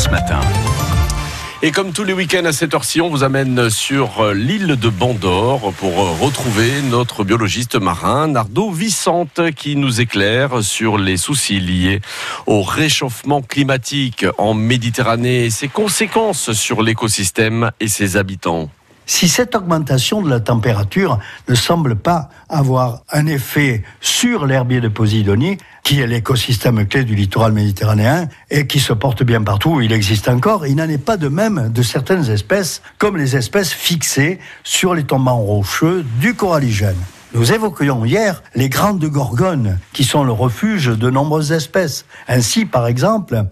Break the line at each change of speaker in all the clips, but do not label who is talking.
France Matin.
Et comme tous les week-ends à cette heure-ci, on vous amène sur euh, l'île de Bandor pour euh, retrouver notre biologiste marin, Nardo Vicente, qui nous éclaire sur les soucis liés au réchauffement climatique en Méditerranée et ses conséquences sur l'écosystème et ses habitants.
Si cette augmentation de la température ne semble pas avoir un effet sur l'herbier de Posidonie, qui est l'écosystème clé du littoral méditerranéen et qui se porte bien partout où il existe encore, il n'en est pas de même de certaines espèces, comme les espèces fixées sur les tombants rocheux du coralligène. Nous évoquions hier les grandes gorgones, qui sont le refuge de nombreuses espèces. Ainsi, par exemple,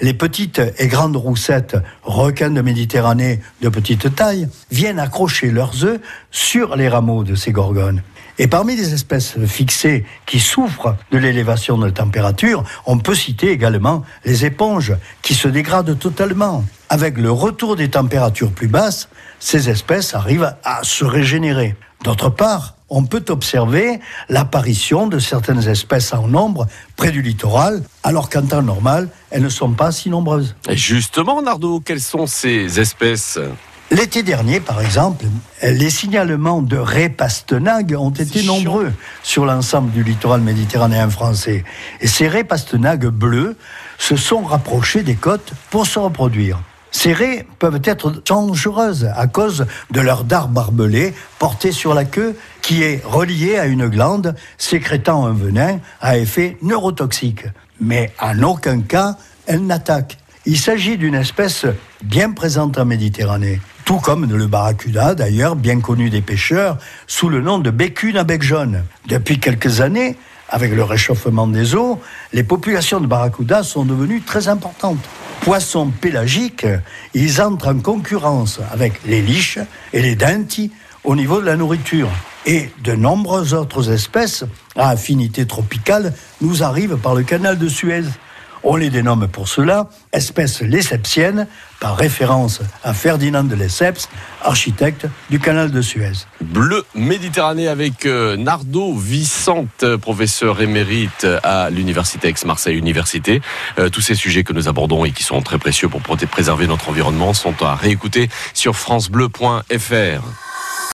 les petites et grandes roussettes, requins de Méditerranée de petite taille, viennent accrocher leurs œufs sur les rameaux de ces gorgones. Et parmi les espèces fixées qui souffrent de l'élévation de la température, on peut citer également les éponges qui se dégradent totalement. Avec le retour des températures plus basses, ces espèces arrivent à se régénérer. D'autre part, on peut observer l'apparition de certaines espèces en nombre près du littoral, alors qu'en temps normal, elles ne sont pas si nombreuses.
Et justement, Nardo, quelles sont ces espèces?
L'été dernier, par exemple, les signalements de raies ont été nombreux sur l'ensemble du littoral méditerranéen français. Et ces raies pastenagues bleues se sont rapprochées des côtes pour se reproduire. Ces raies peuvent être dangereuses à cause de leur dard barbelé porté sur la queue qui est relié à une glande sécrétant un venin à effet neurotoxique. Mais en aucun cas, elle n'attaque. Il s'agit d'une espèce bien présente en Méditerranée, tout comme le barracuda, d'ailleurs bien connu des pêcheurs, sous le nom de bécune à bec jaune. Depuis quelques années, avec le réchauffement des eaux, les populations de barracuda sont devenues très importantes poissons pélagiques, ils entrent en concurrence avec les liches et les dentis au niveau de la nourriture. Et de nombreuses autres espèces à affinité tropicale nous arrivent par le canal de Suez. On les dénomme pour cela espèces lessepsiennes, par référence à Ferdinand de Lesseps, architecte du canal de Suez.
Bleu Méditerranée avec euh, Nardo Vicente, professeur émérite à l'Université Aix-Marseille Université. Euh, tous ces sujets que nous abordons et qui sont très précieux pour préserver notre environnement sont à réécouter sur francebleu.fr.